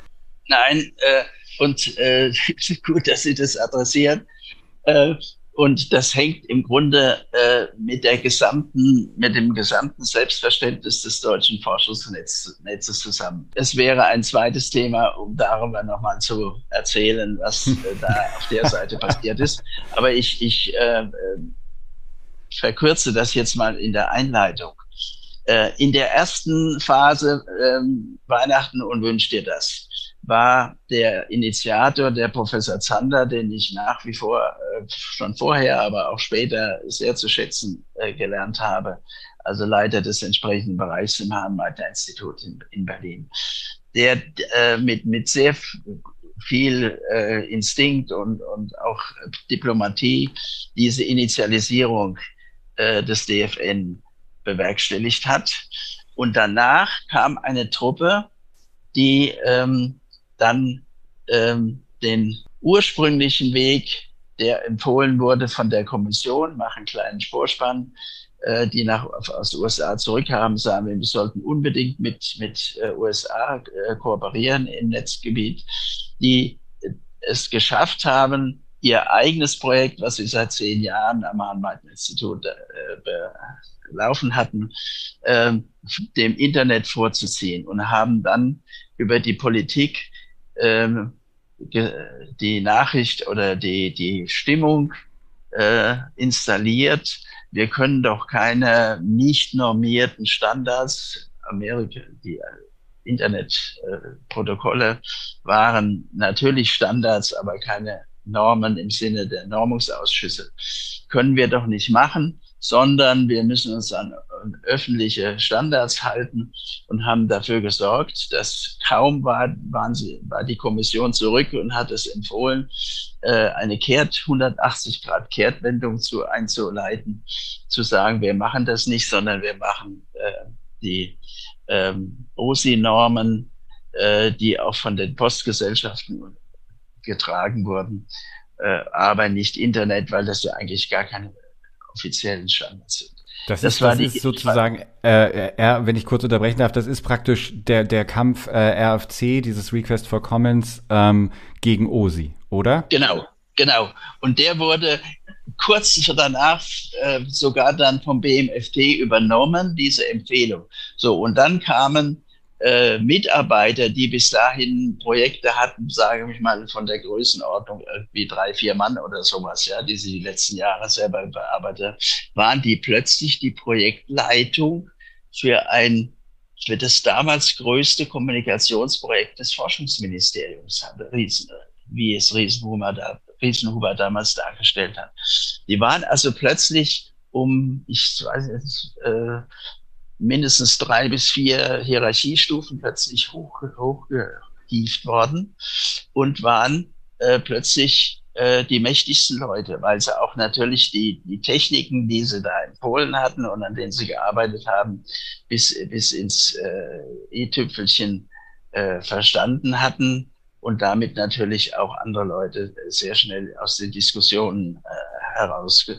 Nein, äh, und äh, gut, dass Sie das adressieren. Äh, Und das hängt im Grunde äh, mit der gesamten, mit dem gesamten Selbstverständnis des deutschen Forschungsnetzes zusammen. Es wäre ein zweites Thema, um darüber nochmal zu erzählen, was äh, da auf der Seite passiert ist. Aber ich, ich äh, äh, verkürze das jetzt mal in der Einleitung. Äh, in der ersten Phase ähm, Weihnachten und wünscht dir das war der Initiator, der Professor Zander, den ich nach wie vor äh, schon vorher, aber auch später sehr zu schätzen äh, gelernt habe. Also Leiter des entsprechenden Bereichs im Hahn-Meitner-Institut in, in, Berlin. Der äh, mit, mit sehr viel äh, Instinkt und, und auch Diplomatie diese Initialisierung äh, des DFN bewerkstelligt hat. Und danach kam eine Truppe, die ähm, dann ähm, den ursprünglichen Weg, der empfohlen wurde von der Kommission, machen kleinen Vorspann, äh, die nach, aus den USA zurückkamen, sagen wir, sollten unbedingt mit, mit äh, USA äh, kooperieren im Netzgebiet, die es geschafft haben, ihr eigenes Projekt, was sie seit zehn Jahren am Hahn-Meitner-Institut äh, laufen hatten, äh, dem Internet vorzuziehen und haben dann über die Politik ähm, die Nachricht oder die, die Stimmung äh, installiert. Wir können doch keine nicht normierten Standards, Amerika, die Internetprotokolle waren natürlich Standards, aber keine Normen im Sinne der Normungsausschüsse. Können wir doch nicht machen sondern wir müssen uns an öffentliche Standards halten und haben dafür gesorgt, dass kaum war, waren sie, war die Kommission zurück und hat es empfohlen, äh, eine Kehrt, 180 Grad Kehrtwendung zu einzuleiten, zu sagen, wir machen das nicht, sondern wir machen äh, die ähm, OSI-Normen, äh, die auch von den Postgesellschaften getragen wurden, äh, aber nicht Internet, weil das ja eigentlich gar keine offiziellen Standards sind. Das, das, ist, das ist sozusagen, äh, R, wenn ich kurz unterbrechen darf, das ist praktisch der, der Kampf äh, RFC, dieses Request for Comments ähm, gegen OSI, oder? Genau, genau. Und der wurde kurz danach äh, sogar dann vom BMFT übernommen, diese Empfehlung. So, und dann kamen äh, Mitarbeiter, die bis dahin Projekte hatten, sage ich mal, von der Größenordnung irgendwie drei, vier Mann oder sowas, ja, die sie die letzten Jahre selber bearbeitet, waren die plötzlich die Projektleitung für ein für das damals größte Kommunikationsprojekt des Forschungsministeriums Riesen, wie es Riesenhuber, da, Riesenhuber damals dargestellt hat. Die waren also plötzlich um, ich weiß nicht, äh, mindestens drei bis vier Hierarchiestufen plötzlich hoch, worden und waren äh, plötzlich äh, die mächtigsten Leute, weil sie auch natürlich die, die Techniken, die sie da in Polen hatten und an denen sie gearbeitet haben, bis, bis ins äh, E-Tüpfelchen äh, verstanden hatten und damit natürlich auch andere Leute sehr schnell aus den Diskussionen äh, heraus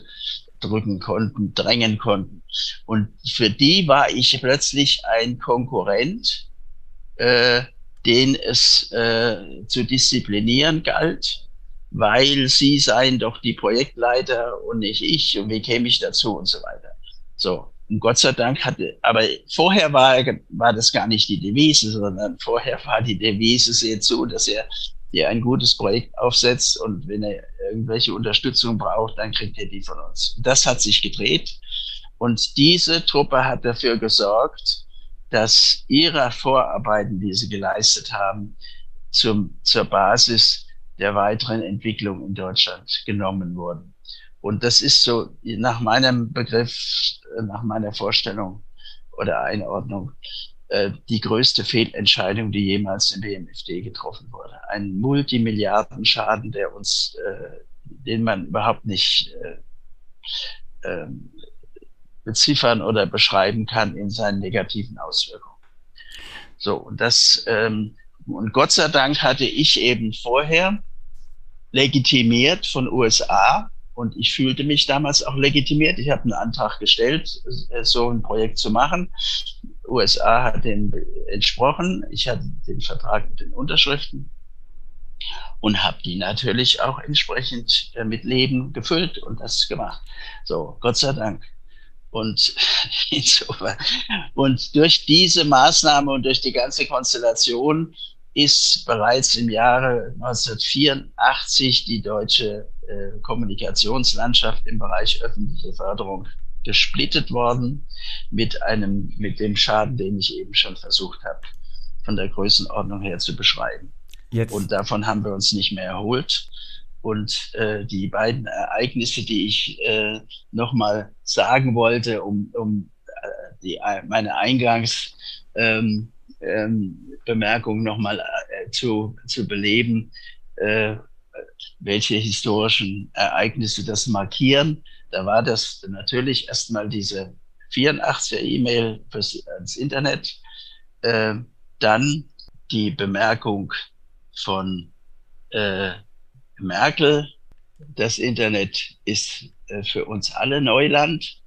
drücken konnten, drängen konnten. Und für die war ich plötzlich ein Konkurrent, äh, den es äh, zu disziplinieren galt, weil sie seien doch die Projektleiter und nicht ich und wie käme ich dazu und so weiter. So. Und Gott sei Dank hatte, aber vorher war, war das gar nicht die Devise, sondern vorher war die Devise, seht zu, dass er dir ein gutes Projekt aufsetzt und wenn er irgendwelche Unterstützung braucht, dann kriegt er die von uns. Das hat sich gedreht und diese Truppe hat dafür gesorgt, dass ihre Vorarbeiten, die sie geleistet haben, zum, zur Basis der weiteren Entwicklung in Deutschland genommen wurden. Und das ist so nach meinem Begriff, nach meiner Vorstellung oder Einordnung äh, die größte Fehlentscheidung, die jemals im BMFD getroffen wurde. Ein Multimilliardenschaden, der uns, äh, den man überhaupt nicht äh, äh, beziffern oder beschreiben kann in seinen negativen Auswirkungen. So, und das, ähm, und Gott sei Dank hatte ich eben vorher legitimiert von USA und ich fühlte mich damals auch legitimiert. Ich habe einen Antrag gestellt, äh, so ein Projekt zu machen. USA hat dem entsprochen. Ich hatte den Vertrag mit den Unterschriften. und habe die natürlich auch entsprechend äh, mit Leben gefüllt und das gemacht. So, Gott sei Dank. Und und durch diese Maßnahme und durch die ganze Konstellation ist bereits im Jahre 1984 die deutsche äh, Kommunikationslandschaft im Bereich öffentliche Förderung gesplittet worden mit einem, mit dem Schaden, den ich eben schon versucht habe, von der Größenordnung her zu beschreiben. Jetzt. Und davon haben wir uns nicht mehr erholt. Und äh, die beiden Ereignisse, die ich äh, nochmal sagen wollte, um, um äh, die, meine Eingangs ähm, ähm, Bemerkung nochmal äh, zu, zu beleben, äh, welche historischen Ereignisse das markieren. Da war das natürlich erstmal diese 84er E-Mail fürs Internet, äh, dann die Bemerkung von äh, Merkel, das Internet ist äh, für uns alle Neuland.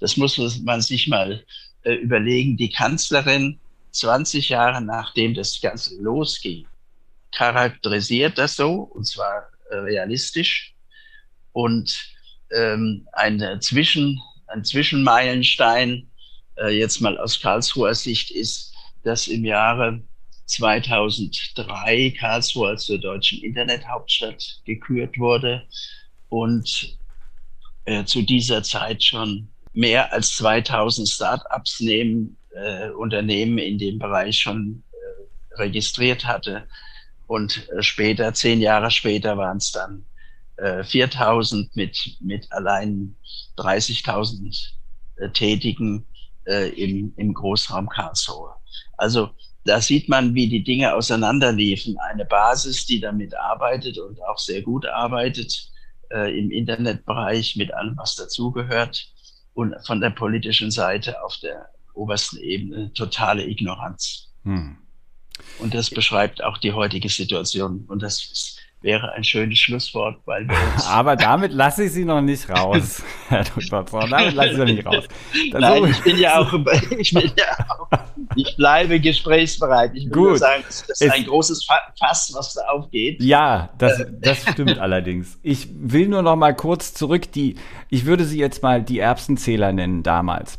Das muss man sich mal äh, überlegen. Die Kanzlerin 20 Jahre nachdem das Ganze losging, charakterisiert das so, und zwar äh, realistisch. Und ähm, eine Zwischen, ein Zwischenmeilenstein, äh, jetzt mal aus Karlsruher Sicht, ist, dass im Jahre 2003 Karlsruhe zur deutschen Internethauptstadt gekürt wurde und äh, zu dieser Zeit schon mehr als 2000 Start-ups äh, Unternehmen in dem Bereich schon äh, registriert hatte. Und äh, später, zehn Jahre später, waren es dann äh, 4000 mit, mit allein 30.000 äh, Tätigen äh, im, im Großraum Karlsruhe. Also da sieht man, wie die Dinge auseinanderliefen. Eine Basis, die damit arbeitet und auch sehr gut arbeitet äh, im Internetbereich mit allem, was dazugehört. Und von der politischen Seite auf der obersten Ebene totale Ignoranz. Hm. Und das beschreibt auch die heutige Situation. Und das ist wäre ein schönes Schlusswort, weil wir Aber damit lasse ich Sie noch nicht raus, Herr Dr. Zorn. Damit lasse ich Sie nicht raus. Das Nein, ich bin ja auch, ich bin ja auch, ich bleibe gesprächsbereit. Ich nur sagen, das ist es, ein großes Fass, was da aufgeht. Ja, das, äh. das stimmt allerdings. Ich will nur noch mal kurz zurück, die, ich würde Sie jetzt mal die Erbsenzähler nennen damals.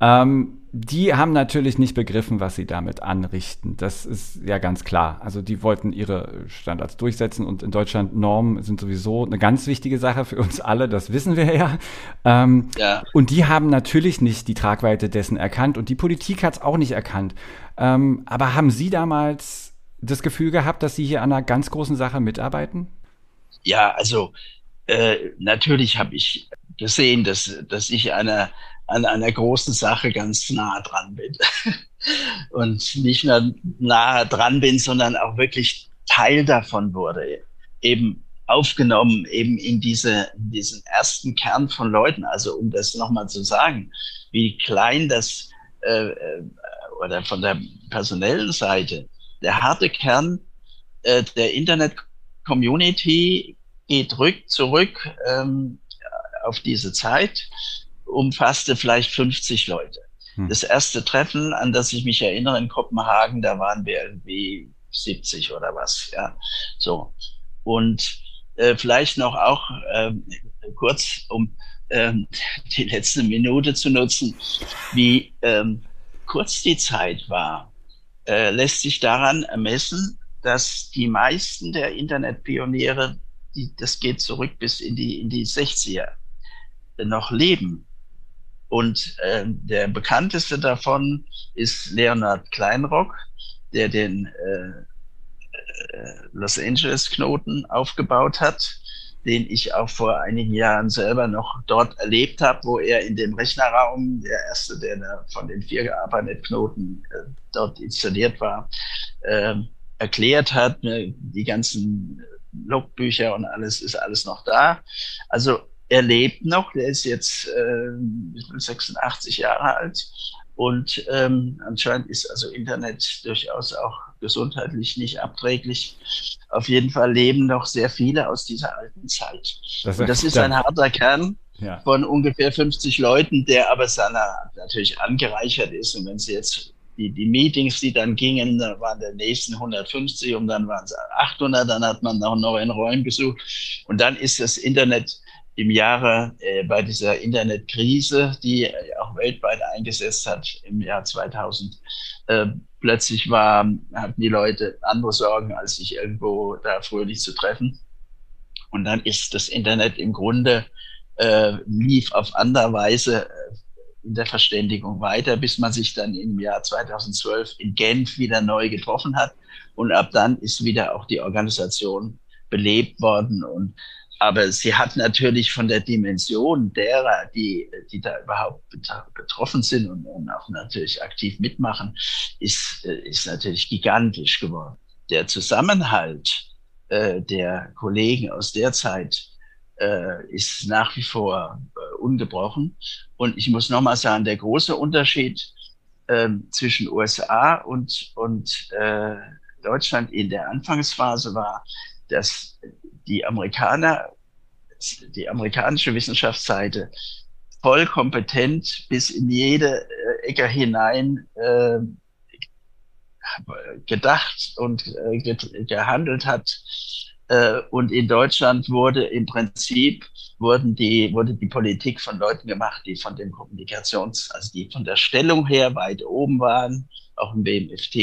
Ähm, die haben natürlich nicht begriffen, was sie damit anrichten. Das ist ja ganz klar. Also die wollten ihre Standards durchsetzen und in Deutschland Normen sind sowieso eine ganz wichtige Sache für uns alle, das wissen wir ja. Ähm, ja. Und die haben natürlich nicht die Tragweite dessen erkannt und die Politik hat es auch nicht erkannt. Ähm, aber haben Sie damals das Gefühl gehabt, dass Sie hier an einer ganz großen Sache mitarbeiten? Ja, also äh, natürlich habe ich gesehen, dass, dass ich einer an einer großen Sache ganz nah dran bin. Und nicht nur nah dran bin, sondern auch wirklich Teil davon wurde. Eben aufgenommen, eben in diese, in diesen ersten Kern von Leuten. Also um das nochmal zu sagen, wie klein das, äh, äh, oder von der personellen Seite, der harte Kern äh, der Internet-Community geht rück, zurück ähm, auf diese Zeit umfasste vielleicht 50 Leute. Hm. Das erste Treffen, an das ich mich erinnere in Kopenhagen, da waren wir irgendwie 70 oder was, ja. So. Und äh, vielleicht noch auch äh, kurz, um äh, die letzte Minute zu nutzen, wie ähm, kurz die Zeit war, äh, lässt sich daran ermessen, dass die meisten der Internetpioniere, die, das geht zurück bis in die, in die 60er, noch leben. Und äh, der bekannteste davon ist Leonard Kleinrock, der den äh, äh, Los Angeles Knoten aufgebaut hat, den ich auch vor einigen Jahren selber noch dort erlebt habe, wo er in dem Rechnerraum, der erste, der da von den vier ARPANET-Knoten äh, dort installiert war, äh, erklärt hat, ne, die ganzen Logbücher und alles ist alles noch da. Also er lebt noch, der ist jetzt äh, 86 Jahre alt und ähm, anscheinend ist also Internet durchaus auch gesundheitlich nicht abträglich. Auf jeden Fall leben noch sehr viele aus dieser alten Zeit. Das, und das ist ein harter Kern ja. von ungefähr 50 Leuten, der aber seiner natürlich angereichert ist. Und wenn Sie jetzt die, die Meetings, die dann gingen, da waren der nächsten 150 und dann waren es 800, dann hat man noch neuen Räumen gesucht. Und dann ist das Internet im Jahre äh, bei dieser Internetkrise, die auch weltweit eingesetzt hat im Jahr 2000, äh, plötzlich war, hatten die Leute andere Sorgen, als sich irgendwo da fröhlich zu treffen. Und dann ist das Internet im Grunde äh, lief auf andere Weise äh, in der Verständigung weiter, bis man sich dann im Jahr 2012 in Genf wieder neu getroffen hat. Und ab dann ist wieder auch die Organisation belebt worden. Und aber sie hat natürlich von der Dimension derer, die, die da überhaupt betroffen sind und, und auch natürlich aktiv mitmachen, ist, ist natürlich gigantisch geworden. Der Zusammenhalt äh, der Kollegen aus der Zeit äh, ist nach wie vor äh, ungebrochen. Und ich muss nochmal sagen, der große Unterschied äh, zwischen USA und, und äh, Deutschland in der Anfangsphase war, dass die Amerikaner, die amerikanische Wissenschaftsseite voll kompetent bis in jede äh, Ecke hinein äh, gedacht und äh, gehandelt hat. Äh, und in Deutschland wurde im Prinzip wurden die, wurde die Politik von Leuten gemacht, die von dem Kommunikations, also die von der Stellung her weit oben waren, auch im BMFT,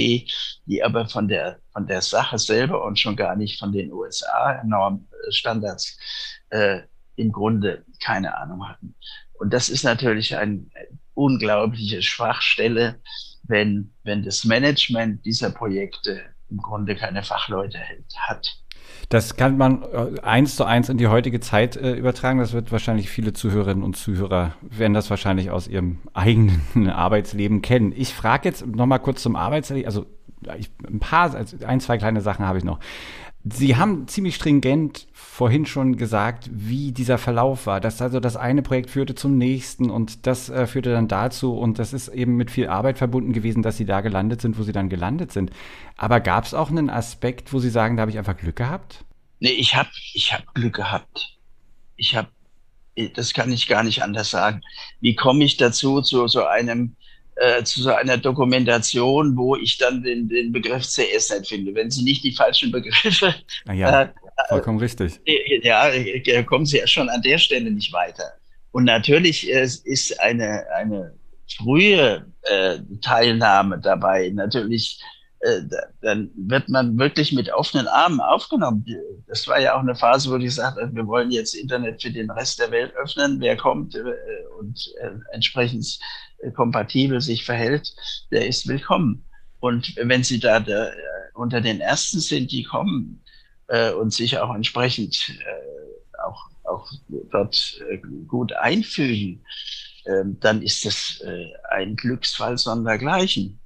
die aber von der, von der Sache selber und schon gar nicht von den USA-Normstandards äh, im Grunde keine Ahnung hatten. Und das ist natürlich eine unglaubliche Schwachstelle, wenn, wenn das Management dieser Projekte im Grunde keine Fachleute hat. Das kann man äh, eins zu eins in die heutige Zeit äh, übertragen. Das wird wahrscheinlich viele Zuhörerinnen und Zuhörer werden das wahrscheinlich aus ihrem eigenen Arbeitsleben kennen. Ich frage jetzt noch mal kurz zum Arbeitsleben. Also ich, ein paar, also ein, zwei kleine Sachen habe ich noch. Sie haben ziemlich stringent vorhin schon gesagt, wie dieser Verlauf war. Dass also das eine Projekt führte zum nächsten und das äh, führte dann dazu und das ist eben mit viel Arbeit verbunden gewesen, dass Sie da gelandet sind, wo Sie dann gelandet sind. Aber gab es auch einen Aspekt, wo Sie sagen, da habe ich einfach Glück gehabt? Nee, ich habe ich hab Glück gehabt. Ich habe, das kann ich gar nicht anders sagen. Wie komme ich dazu, zu so einem äh, zu so einer Dokumentation, wo ich dann den, den Begriff CS nicht finde. Wenn Sie nicht die falschen Begriffe. Ah ja, äh, vollkommen richtig. Äh, ja, kommen Sie ja schon an der Stelle nicht weiter. Und natürlich äh, ist eine, eine frühe Teilnahme dabei natürlich dann wird man wirklich mit offenen Armen aufgenommen. Das war ja auch eine Phase, wo die gesagt haben, wir wollen jetzt Internet für den Rest der Welt öffnen. Wer kommt und entsprechend kompatibel sich verhält, der ist willkommen. Und wenn Sie da äh, unter den Ersten sind, die kommen äh, und sich auch entsprechend äh, auch, auch dort äh, gut einfügen, äh, dann ist das äh, ein Glücksfall sondergleichen.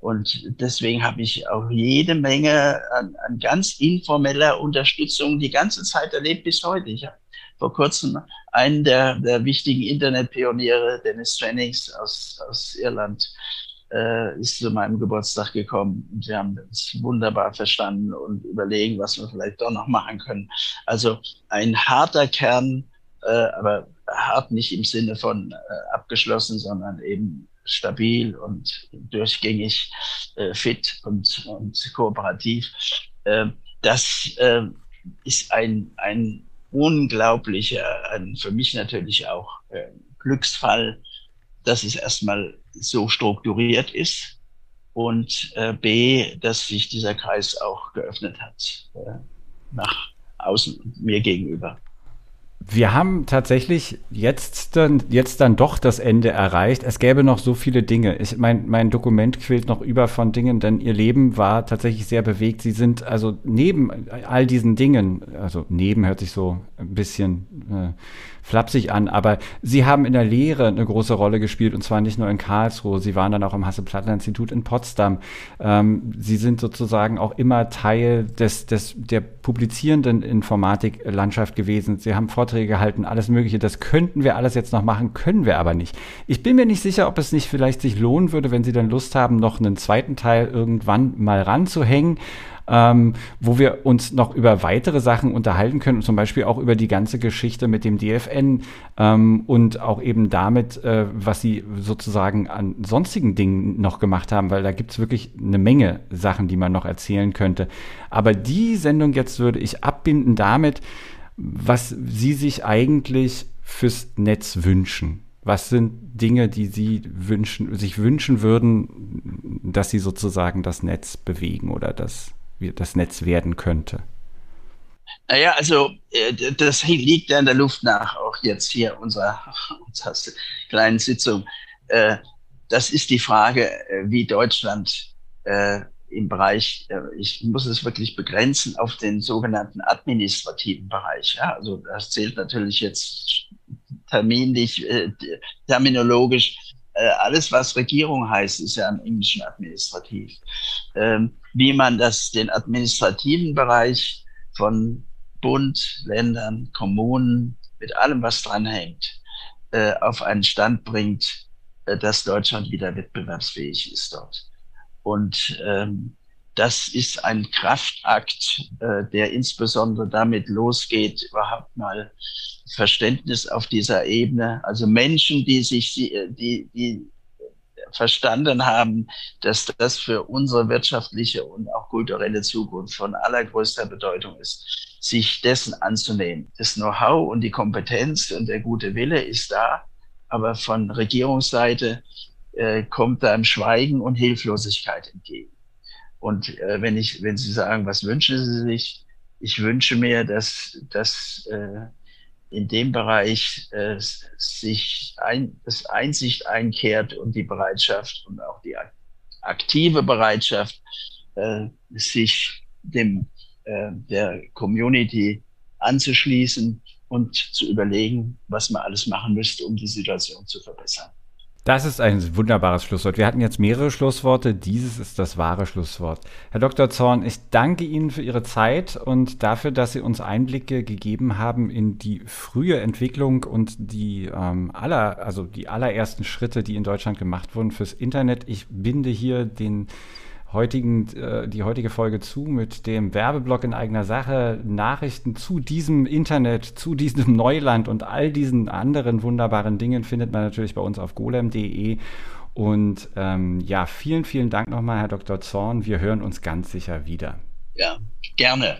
Und deswegen habe ich auch jede Menge an, an ganz informeller Unterstützung die ganze Zeit erlebt bis heute. Ich habe vor kurzem einen der, der wichtigen Internetpioniere, Dennis Jennings aus, aus Irland, äh, ist zu meinem Geburtstag gekommen. Und wir haben uns wunderbar verstanden und überlegen, was wir vielleicht doch noch machen können. Also ein harter Kern, äh, aber hart nicht im Sinne von äh, abgeschlossen, sondern eben stabil und durchgängig äh, fit und, und kooperativ. Äh, das äh, ist ein, ein unglaublicher, ein, für mich natürlich auch äh, Glücksfall, dass es erstmal so strukturiert ist und äh, B, dass sich dieser Kreis auch geöffnet hat äh, nach außen mir gegenüber. Wir haben tatsächlich jetzt dann, jetzt dann doch das Ende erreicht. Es gäbe noch so viele Dinge. Ich, mein, mein Dokument quillt noch über von Dingen, denn ihr Leben war tatsächlich sehr bewegt. Sie sind also neben all diesen Dingen, also neben hört sich so ein bisschen äh, flapsig an, aber sie haben in der Lehre eine große Rolle gespielt und zwar nicht nur in Karlsruhe, sie waren dann auch am Hasse-Plattner-Institut in Potsdam. Ähm, sie sind sozusagen auch immer Teil des, des, der publizierenden Informatiklandschaft gewesen. Sie haben Vorträge gehalten, alles Mögliche. Das könnten wir alles jetzt noch machen, können wir aber nicht. Ich bin mir nicht sicher, ob es nicht vielleicht sich lohnen würde, wenn Sie dann Lust haben, noch einen zweiten Teil irgendwann mal ranzuhängen ähm, wo wir uns noch über weitere Sachen unterhalten können, zum Beispiel auch über die ganze Geschichte mit dem DFN ähm, und auch eben damit, äh, was sie sozusagen an sonstigen Dingen noch gemacht haben, weil da gibt es wirklich eine Menge Sachen, die man noch erzählen könnte. Aber die Sendung jetzt würde ich abbinden damit, was Sie sich eigentlich fürs Netz wünschen. Was sind Dinge, die Sie wünschen, sich wünschen würden, dass Sie sozusagen das Netz bewegen oder dass das Netz werden könnte? Naja, also äh, das liegt ja in der Luft nach, auch jetzt hier unserer, unserer kleinen Sitzung. Äh, das ist die Frage, äh, wie Deutschland im Bereich, ich muss es wirklich begrenzen, auf den sogenannten administrativen Bereich. Ja? Also das zählt natürlich jetzt terminlich, terminologisch. Alles, was Regierung heißt, ist ja im Englischen administrativ. Ähm, wie man das, den administrativen Bereich von Bund, Ländern, Kommunen, mit allem, was dranhängt, äh, auf einen Stand bringt, äh, dass Deutschland wieder wettbewerbsfähig ist dort. Und ähm, das ist ein Kraftakt, äh, der insbesondere damit losgeht, überhaupt mal Verständnis auf dieser Ebene. Also Menschen, die sich, die, die verstanden haben, dass das für unsere wirtschaftliche und auch kulturelle Zukunft von allergrößter Bedeutung ist, sich dessen anzunehmen. Das Know-how und die Kompetenz und der gute Wille ist da, aber von Regierungsseite äh, kommt im Schweigen und Hilflosigkeit entgegen. Und äh, wenn ich, wenn Sie sagen, was wünschen Sie sich? Ich wünsche mir, dass, dass äh, in dem Bereich äh, sich ein, das Einsicht einkehrt und die Bereitschaft und auch die aktive Bereitschaft, äh, sich dem äh, der Community anzuschließen und zu überlegen, was man alles machen müsste, um die Situation zu verbessern. Das ist ein wunderbares Schlusswort. Wir hatten jetzt mehrere Schlussworte. Dieses ist das wahre Schlusswort. Herr Dr. Zorn, ich danke Ihnen für Ihre Zeit und dafür, dass Sie uns Einblicke gegeben haben in die frühe Entwicklung und die ähm, aller, also die allerersten Schritte, die in Deutschland gemacht wurden fürs Internet. Ich binde hier den heutigen, äh, die heutige Folge zu mit dem Werbeblock in eigener Sache, Nachrichten zu diesem Internet, zu diesem Neuland und all diesen anderen wunderbaren Dingen findet man natürlich bei uns auf golem.de. Und ähm, ja, vielen, vielen Dank nochmal, Herr Dr. Zorn. Wir hören uns ganz sicher wieder. Ja, gerne.